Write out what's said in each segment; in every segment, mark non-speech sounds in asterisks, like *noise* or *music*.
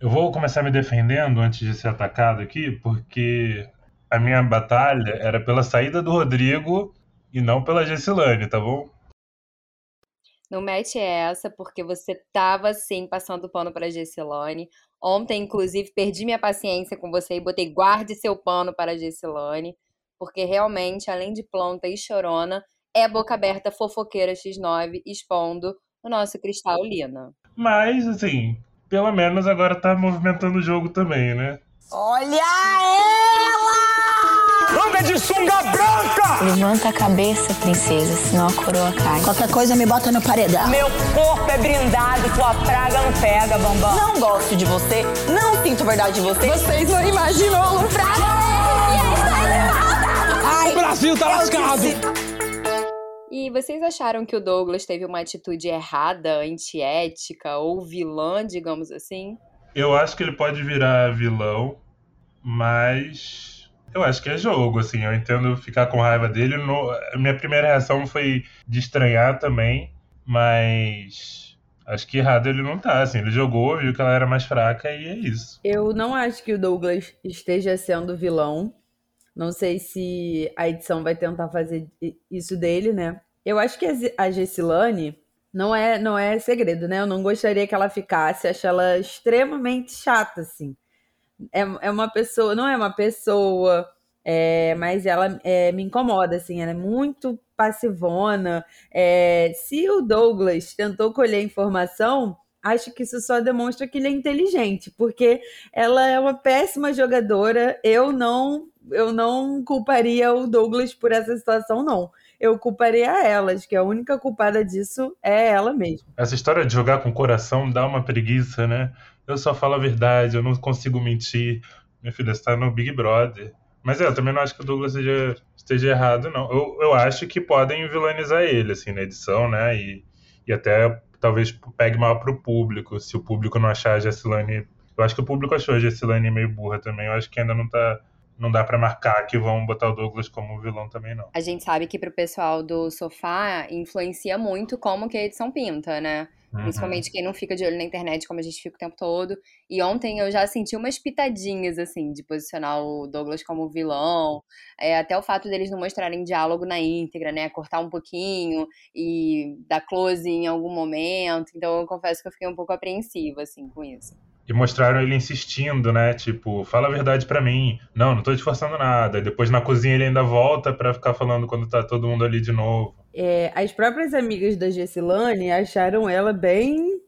Eu vou começar me defendendo antes de ser atacado aqui, porque a minha batalha era pela saída do Rodrigo e não pela Gessilane, tá bom? Não mete essa, porque você tava sim passando pano pra Gessilane. Ontem, inclusive, perdi minha paciência com você e botei guarde seu pano para a Gessilane, porque realmente, além de planta e chorona, é boca aberta fofoqueira X9 expondo o nosso Cristal Lina. Mas, assim, pelo menos agora tá movimentando o jogo também, né? Olha ela! Anda de sunga branca! Levanta a cabeça, princesa, senão a coroa cai. Qualquer coisa me bota no paredão. Meu corpo é brindado, tua praga não pega, bambam. Não gosto de você, não sinto verdade de você. Vocês não imaginam o fraco. O Brasil tá lascado! E vocês acharam que o Douglas teve uma atitude errada, antiética ou vilã, digamos assim? Eu acho que ele pode virar vilão, mas eu acho que é jogo, assim. Eu entendo ficar com raiva dele. No... Minha primeira reação foi de estranhar também, mas acho que errado ele não tá, assim. Ele jogou, viu que ela era mais fraca e é isso. Eu não acho que o Douglas esteja sendo vilão. Não sei se a edição vai tentar fazer isso dele, né? Eu acho que a Gessilane não é, não é segredo, né? Eu não gostaria que ela ficasse, acho ela extremamente chata, assim. É, é uma pessoa, não é uma pessoa, é, mas ela é, me incomoda, assim, ela é muito passivona. É, se o Douglas tentou colher informação, acho que isso só demonstra que ele é inteligente, porque ela é uma péssima jogadora. Eu não eu não culparia o Douglas por essa situação, não. Eu culparia elas, que a única culpada disso é ela mesma. Essa história de jogar com o coração dá uma preguiça, né? Eu só falo a verdade, eu não consigo mentir. Minha filha está no Big Brother. Mas é, eu também não acho que o Douglas seja, esteja errado, não. Eu, eu acho que podem vilanizar ele, assim, na edição, né? E, e até talvez pegue mal pro público, se o público não achar a Jessilane. Eu acho que o público achou a Jessilane meio burra também. Eu acho que ainda não tá não dá para marcar que vão botar o Douglas como vilão também, não. A gente sabe que pro pessoal do sofá influencia muito como que a edição pinta, né? Uhum. Principalmente quem não fica de olho na internet, como a gente fica o tempo todo. E ontem eu já senti umas pitadinhas, assim, de posicionar o Douglas como vilão. É, até o fato deles não mostrarem diálogo na íntegra, né? Cortar um pouquinho e dar close em algum momento. Então eu confesso que eu fiquei um pouco apreensiva, assim, com isso. E mostraram ele insistindo, né? Tipo, fala a verdade para mim. Não, não tô te forçando nada. Depois na cozinha ele ainda volta para ficar falando quando tá todo mundo ali de novo. É, as próprias amigas da Gessilane acharam ela bem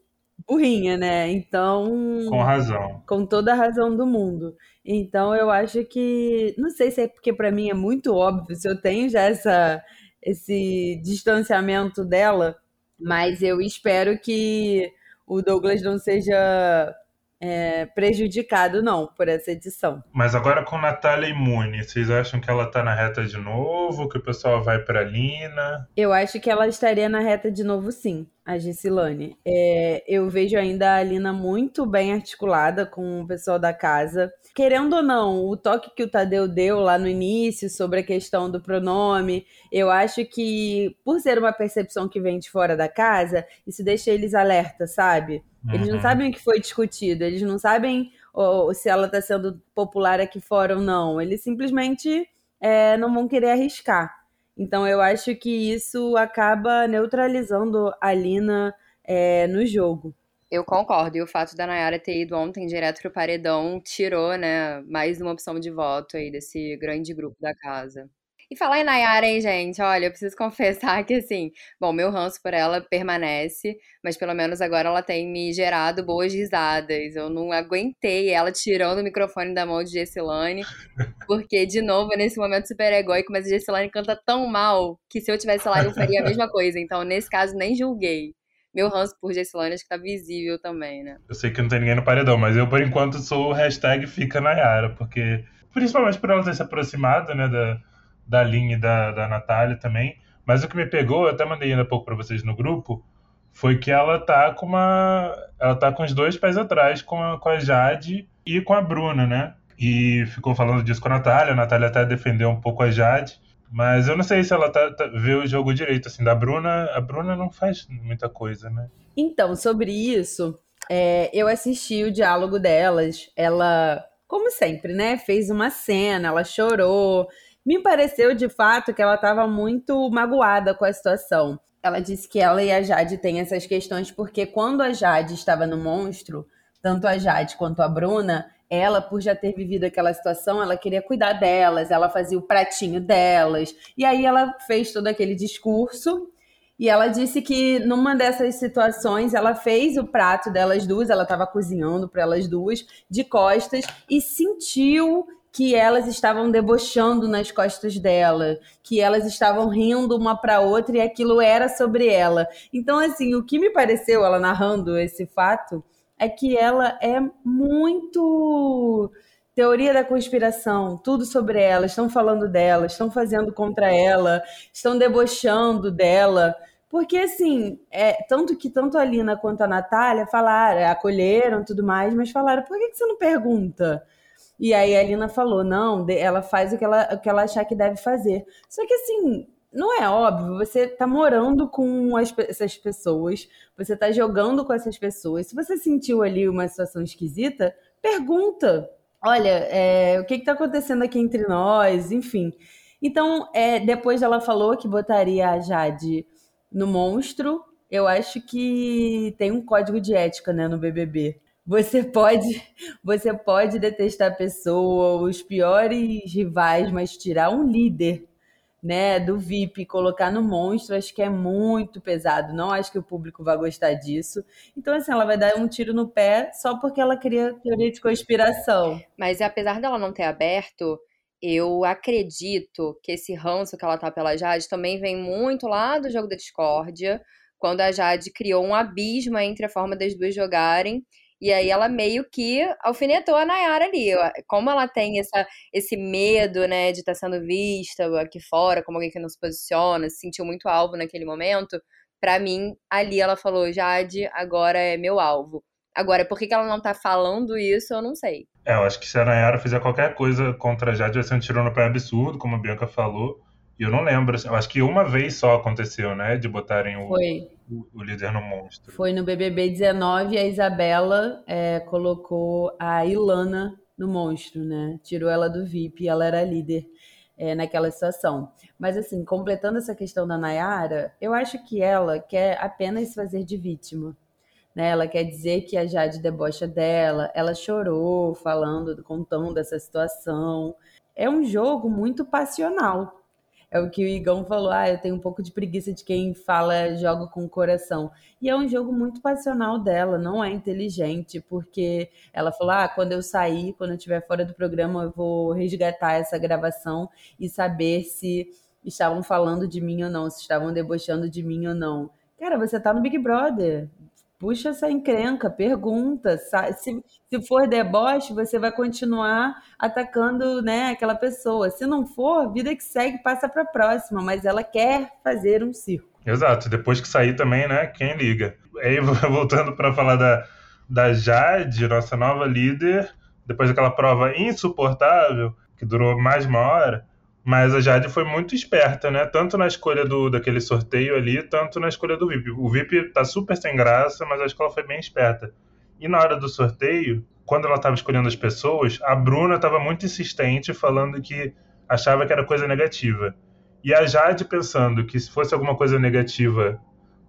burrinha, né? Então. Com razão. Com toda a razão do mundo. Então eu acho que. Não sei se é porque para mim é muito óbvio, se eu tenho já essa, esse distanciamento dela, mas eu espero que o Douglas não seja é, prejudicado, não, por essa edição. Mas agora com Natália imune, vocês acham que ela tá na reta de novo? Que o pessoal vai pra Lina? Eu acho que ela estaria na reta de novo, sim, a Gessilane. É, eu vejo ainda a Lina muito bem articulada com o pessoal da casa. Querendo ou não, o toque que o Tadeu deu lá no início sobre a questão do pronome, eu acho que, por ser uma percepção que vem de fora da casa, isso deixa eles alerta, sabe? Eles não uhum. sabem o que foi discutido, eles não sabem ou, se ela está sendo popular aqui fora ou não. Eles simplesmente é, não vão querer arriscar. Então eu acho que isso acaba neutralizando a Lina é, no jogo. Eu concordo. E o fato da Nayara ter ido ontem direto pro paredão tirou, né, mais uma opção de voto aí desse grande grupo da casa. E falar em Nayara, hein, gente? Olha, eu preciso *laughs* confessar que, assim, bom, meu ranço por ela permanece, mas pelo menos agora ela tem me gerado boas risadas. Eu não aguentei ela tirando o microfone da mão de Gessilane, porque, de novo, nesse momento super egóico, mas a Gessilane canta tão mal que se eu tivesse lá eu faria a mesma coisa. Então, nesse caso, nem julguei. Meu ranço por Gessilane acho que tá visível também, né? Eu sei que não tem ninguém no paredão, mas eu, por enquanto, sou o hashtag Fica Nayara, porque, principalmente por ela ter se aproximado, né, da da linha da, da Natália também. Mas o que me pegou, eu até mandei ainda pouco para vocês no grupo, foi que ela tá com uma. Ela tá com os dois pés atrás, com a, com a Jade e com a Bruna, né? E ficou falando disso com a Natália. A Natália até defendeu um pouco a Jade. Mas eu não sei se ela tá, tá, vê o jogo direito, assim, da Bruna. A Bruna não faz muita coisa, né? Então, sobre isso, É, eu assisti o diálogo delas. Ela, como sempre, né? Fez uma cena, ela chorou. Me pareceu de fato que ela estava muito magoada com a situação. Ela disse que ela e a Jade têm essas questões porque quando a Jade estava no monstro, tanto a Jade quanto a Bruna, ela, por já ter vivido aquela situação, ela queria cuidar delas, ela fazia o pratinho delas. E aí ela fez todo aquele discurso e ela disse que numa dessas situações ela fez o prato delas duas, ela estava cozinhando para elas duas, de costas, e sentiu que elas estavam debochando nas costas dela, que elas estavam rindo uma para outra e aquilo era sobre ela. Então, assim, o que me pareceu, ela narrando esse fato, é que ela é muito teoria da conspiração, tudo sobre ela, estão falando dela, estão fazendo contra ela, estão debochando dela. Porque, assim, é, tanto que tanto a Lina quanto a Natália falaram, acolheram tudo mais, mas falaram, por que, que você não pergunta? E aí a Lina falou, não, ela faz o que ela, o que ela achar que deve fazer. Só que, assim, não é óbvio, você tá morando com as, essas pessoas, você tá jogando com essas pessoas. Se você sentiu ali uma situação esquisita, pergunta. Olha, é, o que está acontecendo aqui entre nós? Enfim. Então, é, depois ela falou que botaria a Jade no monstro. Eu acho que tem um código de ética, né, no BBB. Você pode, você pode detestar a pessoa, os piores rivais, mas tirar um líder né, do VIP colocar no monstro, acho que é muito pesado. Não acho que o público vai gostar disso. Então, assim, ela vai dar um tiro no pé só porque ela cria teoria de conspiração. Mas apesar dela não ter aberto, eu acredito que esse ranço que ela tá pela Jade também vem muito lá do jogo da discórdia, quando a Jade criou um abismo entre a forma das duas jogarem e aí ela meio que alfinetou a Nayara ali. Como ela tem essa, esse medo, né, de estar tá sendo vista aqui fora, como alguém que não se posiciona, se sentiu muito alvo naquele momento, para mim, ali ela falou, Jade, agora é meu alvo. Agora, por que, que ela não tá falando isso, eu não sei. É, eu acho que se a Nayara fizer qualquer coisa contra a Jade, vai ser um tirão no pé absurdo, como a Bianca falou. Eu não lembro, eu acho que uma vez só aconteceu, né? De botarem o, o, o, líder no monstro. Foi no BBB 19 a Isabela é, colocou a Ilana no monstro, né? Tirou ela do VIP e ela era líder é, naquela situação. Mas assim, completando essa questão da Nayara, eu acho que ela quer apenas fazer de vítima. Né? Ela quer dizer que a Jade debocha dela, ela chorou falando, contando essa situação. É um jogo muito passional, é o que o Igão falou, ah, eu tenho um pouco de preguiça de quem fala joga com o coração. E é um jogo muito passional dela, não é inteligente, porque ela falou, ah, quando eu sair, quando eu estiver fora do programa, eu vou resgatar essa gravação e saber se estavam falando de mim ou não, se estavam debochando de mim ou não. Cara, você tá no Big Brother puxa essa encrenca, pergunta. Se, se for deboche, você vai continuar atacando né, aquela pessoa. Se não for, vida que segue, passa para a próxima, mas ela quer fazer um circo. Exato, depois que sair também, né? Quem liga? Aí, *laughs* voltando para falar da, da Jade, nossa nova líder, depois daquela prova insuportável, que durou mais de uma hora, mas a Jade foi muito esperta, né? Tanto na escolha do, daquele sorteio ali, tanto na escolha do VIP. O VIP tá super sem graça, mas acho que ela foi bem esperta. E na hora do sorteio, quando ela estava escolhendo as pessoas, a Bruna estava muito insistente, falando que achava que era coisa negativa. E a Jade, pensando que se fosse alguma coisa negativa,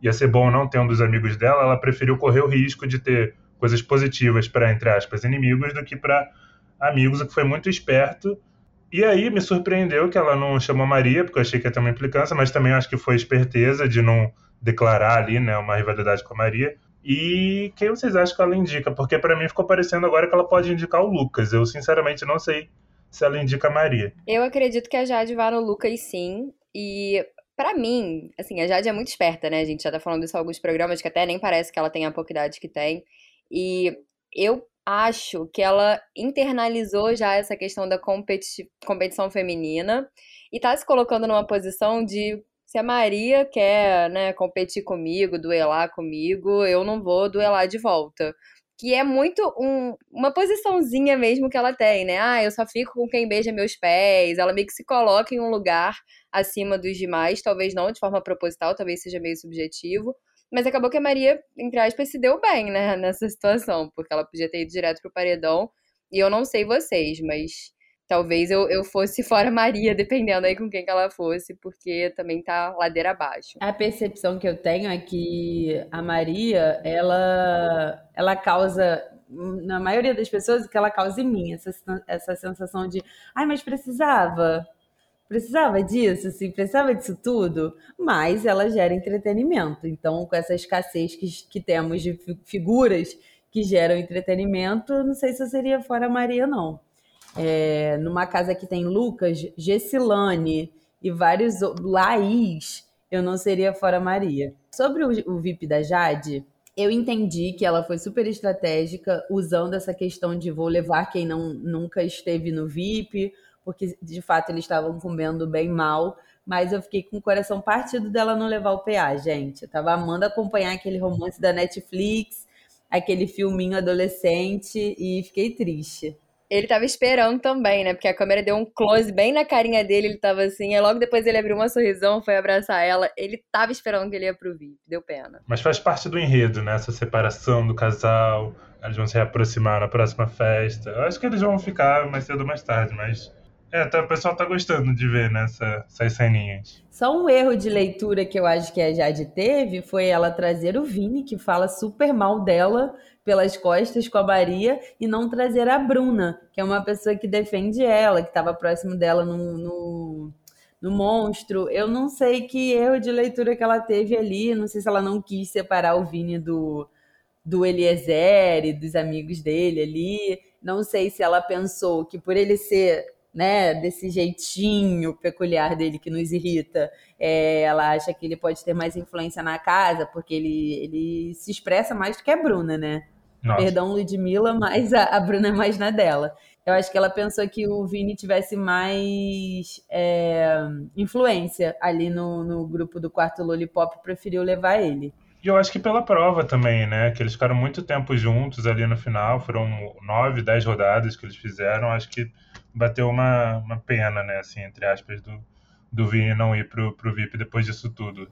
ia ser bom não ter um dos amigos dela, ela preferiu correr o risco de ter coisas positivas para, entre aspas, inimigos do que para amigos, o que foi muito esperto e aí me surpreendeu que ela não chamou Maria, porque eu achei que ia ter uma implicância, mas também acho que foi esperteza de não declarar ali, né, uma rivalidade com a Maria. E quem vocês acham que ela indica? Porque para mim ficou parecendo agora que ela pode indicar o Lucas. Eu sinceramente não sei se ela indica a Maria. Eu acredito que a Jade vá no Lucas sim. E para mim, assim, a Jade é muito esperta, né? A gente já tá falando isso em alguns programas que até nem parece que ela tem a pouca idade que tem. E eu acho que ela internalizou já essa questão da competi competição feminina e tá se colocando numa posição de se a Maria quer, né, competir comigo, duelar comigo, eu não vou duelar de volta. Que é muito um, uma posiçãozinha mesmo que ela tem, né? Ah, eu só fico com quem beija meus pés. Ela meio que se coloca em um lugar acima dos demais, talvez não de forma proposital, talvez seja meio subjetivo, Mas acabou que a Maria, entre aspas, se deu bem, né, *laughs* nessa situação, porque ela podia ter ido direto pro paredão. E eu não sei vocês, mas talvez eu, eu fosse *laughs* fora Maria, dependendo aí com quem que ela fosse, porque também tá ladeira abaixo. A percepção que eu tenho é que a Maria, ela, ela causa, na maioria das pessoas, que ela causa em mim, essa, essa sensação de, ai, mas precisava, precisava disso, assim, precisava disso tudo, mas ela gera entretenimento. Então, com essa escassez que, que temos de figuras que geram entretenimento, não sei se eu seria fora Maria, não. É, numa casa que tem Lucas, Gessilane e vários Laís, eu não seria fora Maria. Sobre o, o VIP da Jade, eu entendi que ela foi super estratégica usando essa questão de vou levar quem não, nunca esteve no VIP, porque de fato eles estavam comendo bem mal. Mas eu fiquei com o coração partido dela não levar o PA, gente. Eu tava amando acompanhar aquele romance da Netflix, aquele filminho adolescente, e fiquei triste. Ele tava esperando também, né? Porque a câmera deu um close bem na carinha dele, ele tava assim. Aí logo depois ele abriu uma sorrisão, foi abraçar ela. Ele tava esperando que ele ia pro VIP, deu pena. Mas faz parte do enredo, né? Essa separação do casal. Eles vão se reaproximar na próxima festa. Eu acho que eles vão ficar mais cedo ou mais tarde, mas é, até o pessoal tá gostando de ver nessa, né, essas ceninhas. Só um erro de leitura que eu acho que a Jade teve foi ela trazer o Vini, que fala super mal dela pelas costas com a Maria, e não trazer a Bruna, que é uma pessoa que defende ela, que estava próximo dela no, no, no monstro. Eu não sei que erro de leitura que ela teve ali, não sei se ela não quis separar o Vini do, do Eliezer e dos amigos dele ali. Não sei se ela pensou que por ele ser né, desse jeitinho peculiar dele que nos irrita. É, ela acha que ele pode ter mais influência na casa, porque ele, ele se expressa mais do que a Bruna, né? Nossa. Perdão, Ludmilla, mas a, a, Bruna é mais na dela. Eu acho que ela pensou que o Vini tivesse mais é, influência ali no, no grupo do quarto Lollipop, preferiu levar ele. E eu acho que pela prova também, né? Que eles ficaram muito tempo juntos ali no final, foram nove, dez rodadas que eles fizeram. Acho que bateu uma, uma pena, né, assim, entre aspas, do, do Vini não ir pro, pro VIP depois disso tudo.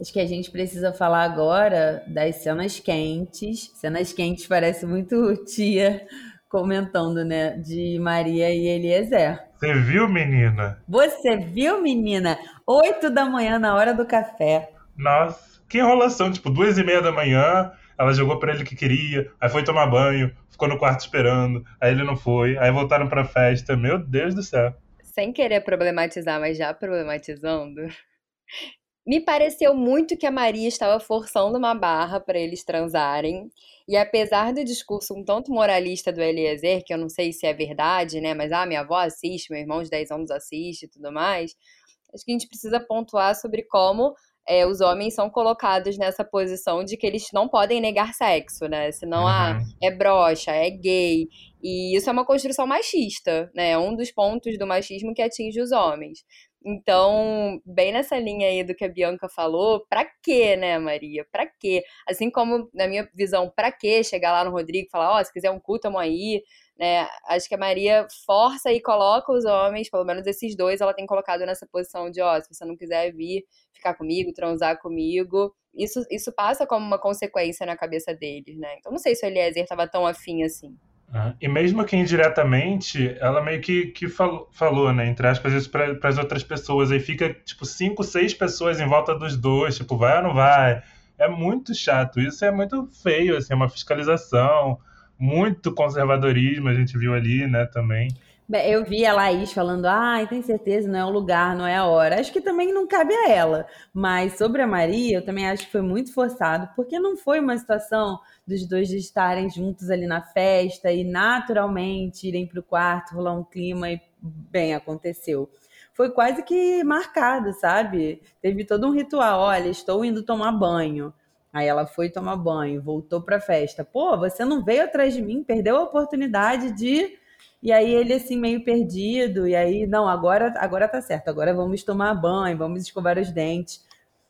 Acho que a gente precisa falar agora das cenas quentes. Cenas quentes parece muito tia comentando, né? De Maria e Eliezer. Você viu, menina? Você viu, menina? Oito da manhã na hora do café. Nossa, que enrolação. Tipo, duas e meia da manhã, ela jogou para ele que queria, aí foi tomar banho, ficou no quarto esperando, aí ele não foi, aí voltaram pra festa. Meu Deus do céu. Sem querer problematizar, mas já problematizando. *laughs* Me pareceu muito que a Maria estava forçando uma barra para eles transarem. E apesar do discurso um tanto moralista do Eliezer, que eu não sei se é verdade, né? Mas ah, minha avó assiste, meu irmão de 10 anos assiste e tudo mais. Acho que a gente precisa pontuar sobre como é, os homens são colocados nessa posição de que eles não podem negar sexo, né? Senão, ah, uhum. ah, é broxa, é gay. E isso é uma construção machista, né? É um dos pontos do machismo que atinge os homens. Então, bem nessa linha aí do que a Bianca falou, pra quê, né, Maria? Pra quê? Assim como, na minha visão, pra quê chegar lá no Rodrigo e falar, ó, oh, se quiser um cu, tamo aí, né? Acho que a Maria força e coloca os homens, pelo menos esses dois, ela tem colocado nessa posição de, ó, oh, se você não quiser vir ficar comigo, transar comigo, isso, isso passa como uma consequência na cabeça deles, né? Então não sei se o Eliezer estava tão afim assim. E mesmo que indiretamente, ela meio que, que falou, falou, né, entre aspas, isso para as outras pessoas. Aí fica, tipo, cinco, seis pessoas em volta dos dois, tipo, vai ou não vai? É muito chato. Isso é muito feio, assim, é uma fiscalização muito conservadorismo, a gente viu ali, né, também. Eu vi a Laís falando, ah, tem certeza, não é o lugar, não é a hora. Acho que também não cabe a ela. Mas sobre a Maria, eu também acho que foi muito forçado, porque não foi uma situação dos dois estarem juntos ali na festa e naturalmente irem para o quarto, rolar um clima e bem, aconteceu. Foi quase que marcado, sabe? Teve todo um ritual. Olha, estou indo tomar banho. Aí ela foi tomar banho, voltou para a festa. Pô, você não veio atrás de mim, perdeu a oportunidade de. E aí ele assim meio perdido, e aí não, agora agora tá certo, agora vamos tomar banho, vamos escovar os dentes.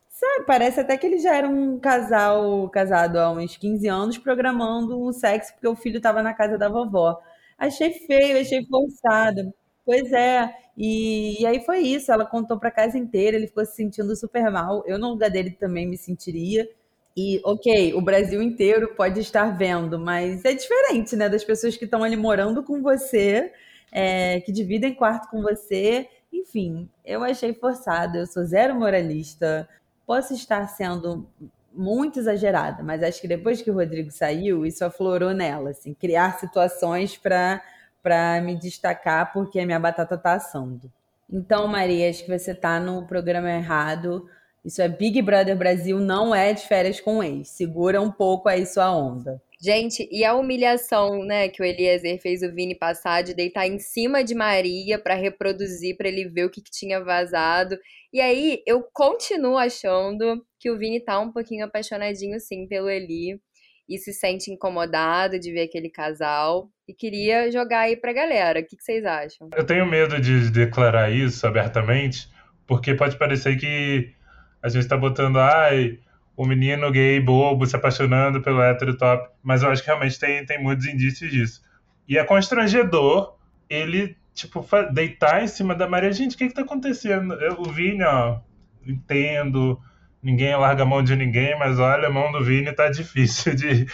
Sabe, parece até que eles já eram um casal casado há uns 15 anos programando um sexo porque o filho estava na casa da vovó. Achei feio, achei forçado. Pois é, e, e aí foi isso. Ela contou para casa inteira, ele ficou se sentindo super mal. Eu, no lugar dele, também me sentiria. E, ok, o Brasil inteiro pode estar vendo, mas é diferente, né? Das pessoas que estão ali morando com você, é, que dividem quarto com você. Enfim, eu achei forçado. Eu sou zero moralista. Posso estar sendo muito exagerada, mas acho que depois que o Rodrigo saiu, isso aflorou nela, assim, criar situações para me destacar porque a minha batata tá assando. Então, Maria, acho que você tá no programa errado. Isso é Big Brother Brasil, não é de férias com ex. Segura um pouco aí sua onda. Gente, e a humilhação, né, que o Eliezer fez o Vini passar de deitar em cima de Maria para reproduzir, para ele ver o que, que, tinha vazado. E aí, eu continuo achando que o Vini tá um pouquinho apaixonadinho, sim, pelo Eli. E se sente incomodado de ver aquele casal. E queria jogar aí pra galera. O que, que vocês acham? Eu tenho medo de declarar isso abertamente, porque pode parecer que a gente tá botando, ai, o menino gay bobo se apaixonando pelo hétero top. Mas eu acho que realmente tem, tem muitos indícios disso. E é constrangedor ele, tipo, deitar em cima da Maria. Gente, o que que tá acontecendo? Eu, o Vini, ó, entendo, ninguém larga a mão de ninguém, mas olha, a mão do Vini tá difícil de,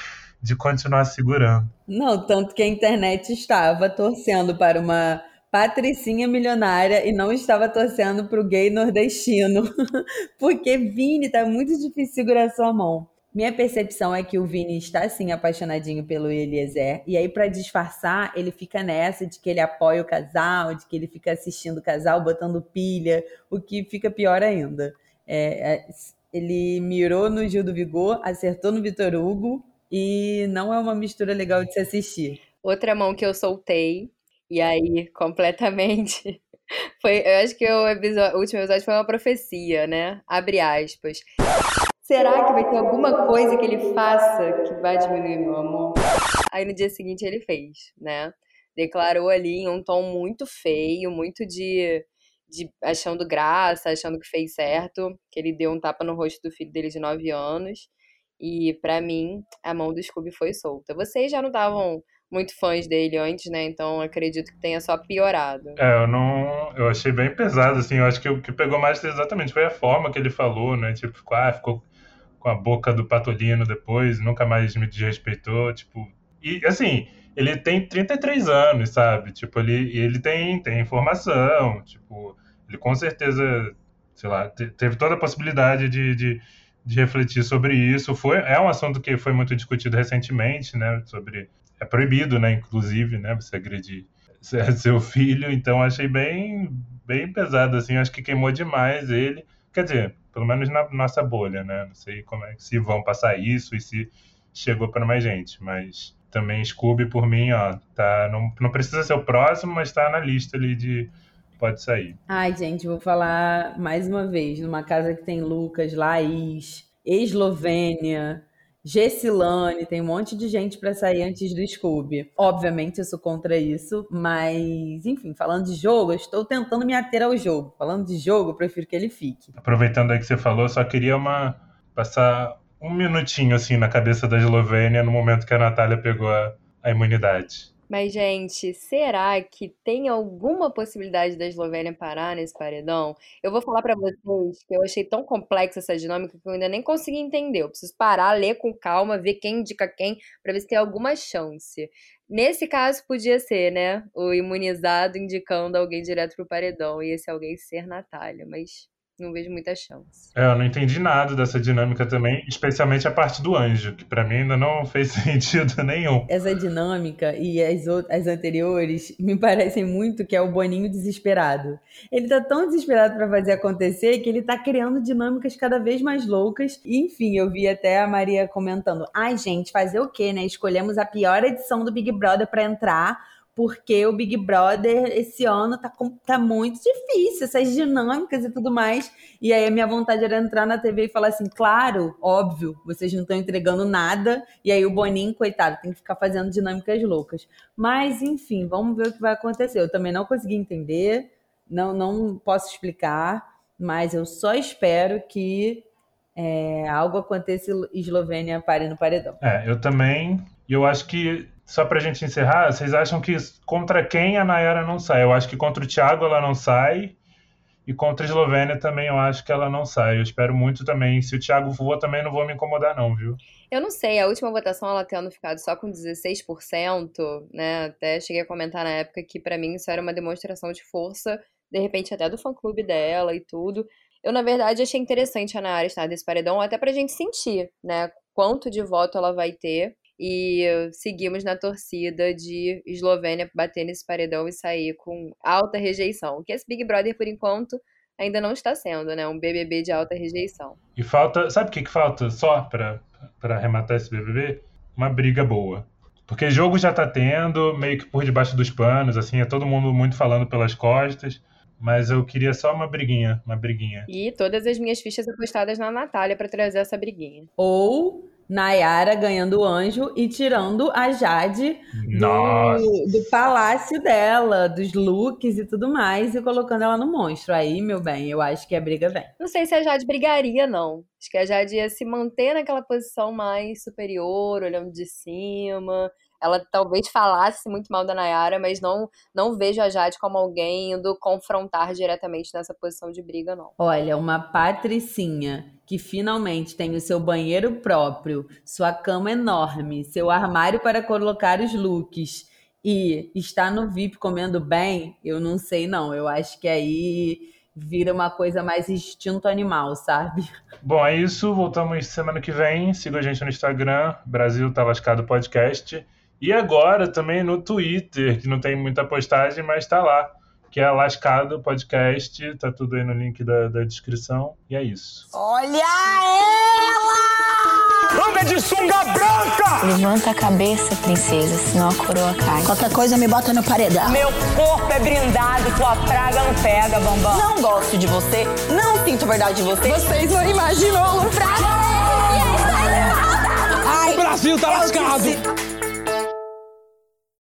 de continuar segurando. Não, tanto que a internet estava torcendo para uma patricinha milionária e não estava torcendo para o gay nordestino, *laughs* porque Vini tá muito difícil segurar sua mão. Minha percepção é que o Vini está sim apaixonadinho pelo Eliezer, e aí para disfarçar, ele fica nessa de que ele apoia o casal, de que ele fica assistindo o casal, botando pilha, o que fica pior ainda. É, é, ele mirou no Gil do Vigor, acertou no Vitor Hugo, e não é uma mistura legal de se assistir. Outra mão que eu soltei e aí, completamente. *laughs* Foi, eu acho que o, episódio, o último episódio foi uma profecia, né? Abre aspas. Será que vai ter alguma coisa que ele faça que vai diminuir meu amor? Aí no dia seguinte ele fez, né? Declarou ali em um tom muito feio, muito de, de achando graça, achando que fez certo, que ele deu um tapa no rosto do filho dele de 9 anos. E para mim, a mão do Scooby foi solta. Vocês já não estavam muito fãs dele antes, né? Então acredito que tenha só piorado. É, eu não. Eu achei bem pesado, assim. Eu acho que o que pegou mais exatamente foi a forma que ele falou, né? Tipo, ficou, ah, ficou com a boca do Patolino depois, nunca mais me desrespeitou, tipo. E assim, ele tem 33 anos, sabe? Tipo, ele, ele tem, tem informação, tipo, ele com certeza, sei lá, teve toda a possibilidade de, de, de refletir sobre isso. Foi, é um assunto que foi muito discutido recentemente, né? Sobre é proibido, né? Inclusive, né? Você agredir *laughs* seu filho. Então achei bem, bem pesado, assim. Acho que queimou demais ele. Quer dizer, pelo menos na nossa bolha, né? Não sei como é se vão passar isso e se chegou para mais gente, mas também Scooby por mim, ó, tá, não, não precisa ser o próximo, mas tá na lista ali de pode sair. Ai, gente, vou falar mais uma vez, numa casa que tem Lucas, Laís, Eslovênia, Gessilane, tem um monte de gente para sair antes do Scooby. Obviamente eu sou contra isso, mas enfim, falando de jogo, eu estou tentando me ater ao jogo. Falando de jogo, eu prefiro que ele fique. Aproveitando aí que você falou, só queria uma passar um minutinho assim na cabeça da Eslovênia no momento que a Natália pegou a, a imunidade. Mas, gente, será que tem alguma possibilidade da Eslovênia parar nesse paredão? Eu vou falar para vocês que eu achei tão complexa essa dinâmica que eu ainda nem consegui entender. Eu preciso parar, ler com calma, ver quem indica quem, para ver se tem alguma chance. Nesse caso, podia ser, né? O imunizado indicando alguém direto pro paredão, e esse alguém ser Natália, mas não vejo muita chance. É, eu não entendi nada dessa dinâmica também, especialmente a parte do anjo, que para mim ainda não *laughs* fez sentido nenhum. Essa dinâmica e as, as anteriores me parecem muito que é o Boninho desesperado. Ele tá tão desesperado para fazer acontecer que ele tá criando dinâmicas cada vez mais loucas. E, enfim, eu vi até a Maria comentando: ai, gente, fazer o quê, né? Escolhemos a pior edição do Big Brother para entrar porque o Big Brother esse ano tá, tá muito difícil, essas dinâmicas e tudo mais. E aí a minha vontade era entrar na TV e falar assim, claro, óbvio, vocês não estão entregando nada. E aí o Boninho, coitado, tem que ficar fazendo dinâmicas loucas. Mas, enfim, vamos ver o que vai acontecer. Eu também não consegui entender, não, não posso explicar, mas eu só espero que é, algo aconteça e Eslovênia pare no paredão. É, eu também. E eu acho que só pra gente encerrar, vocês acham que contra quem a Nayara não sai? Eu acho que contra o Thiago ela não sai. E contra a Eslovênia também eu acho que ela não sai. Eu espero muito também. Se o Thiago for, também não vou me incomodar, não, viu? Eu não sei, a última votação ela tendo ficado só com 16%, né? Até cheguei a comentar na época que para mim isso era uma demonstração de força, de repente até do fã-clube dela e tudo. Eu, na verdade, achei interessante a Nayara estar nesse paredão, até pra gente sentir, né? Quanto de voto ela vai ter. E seguimos na torcida de Eslovênia bater nesse paredão e sair com alta rejeição. Que esse Big Brother, por enquanto, ainda não está sendo, né? Um BBB de alta rejeição. E falta. Sabe o que, que falta só pra, pra arrematar esse BBB? Uma briga boa. Porque jogo já tá tendo, meio que por debaixo dos panos, assim, é todo mundo muito falando pelas costas. Mas eu queria só uma briguinha, uma briguinha. E todas as minhas fichas apostadas na Natália para trazer essa briguinha. Ou Nayara ganhando o anjo e tirando a Jade do, do, palácio dela, dos looks e tudo mais, e colocando ela no monstro. Aí, meu bem, eu acho que a briga vem. Não sei se a Jade brigaria, não. Acho que a Jade ia se manter naquela posição mais superior, olhando de cima ela talvez falasse muito mal da Nayara, mas não, não vejo a Jade como alguém indo confrontar diretamente nessa posição de briga, não. Olha, uma patricinha que finalmente tem o seu banheiro próprio, sua cama enorme, seu armário para colocar os looks e está no VIP comendo bem, eu não sei não. Eu acho que aí vira uma coisa mais instinto animal, sabe? Bom, é isso. Voltamos semana que vem. Siga a gente no Instagram, Brasil Tá Lascado Podcast. E agora também no Twitter, que não tem muita postagem, mas tá lá. Que é Lascado Podcast, tá tudo aí no link da, da descrição. E é isso. Olha ela! Anda de sunga branca! Levanta a cabeça, princesa, senão a coroa cai. Qualquer coisa me bota no paredão. Meu corpo é brindado, tua praga não pega, bambam. Não gosto de você, não sinto verdade de você. Vocês não imaginam o Fraga! O Brasil tá lascado!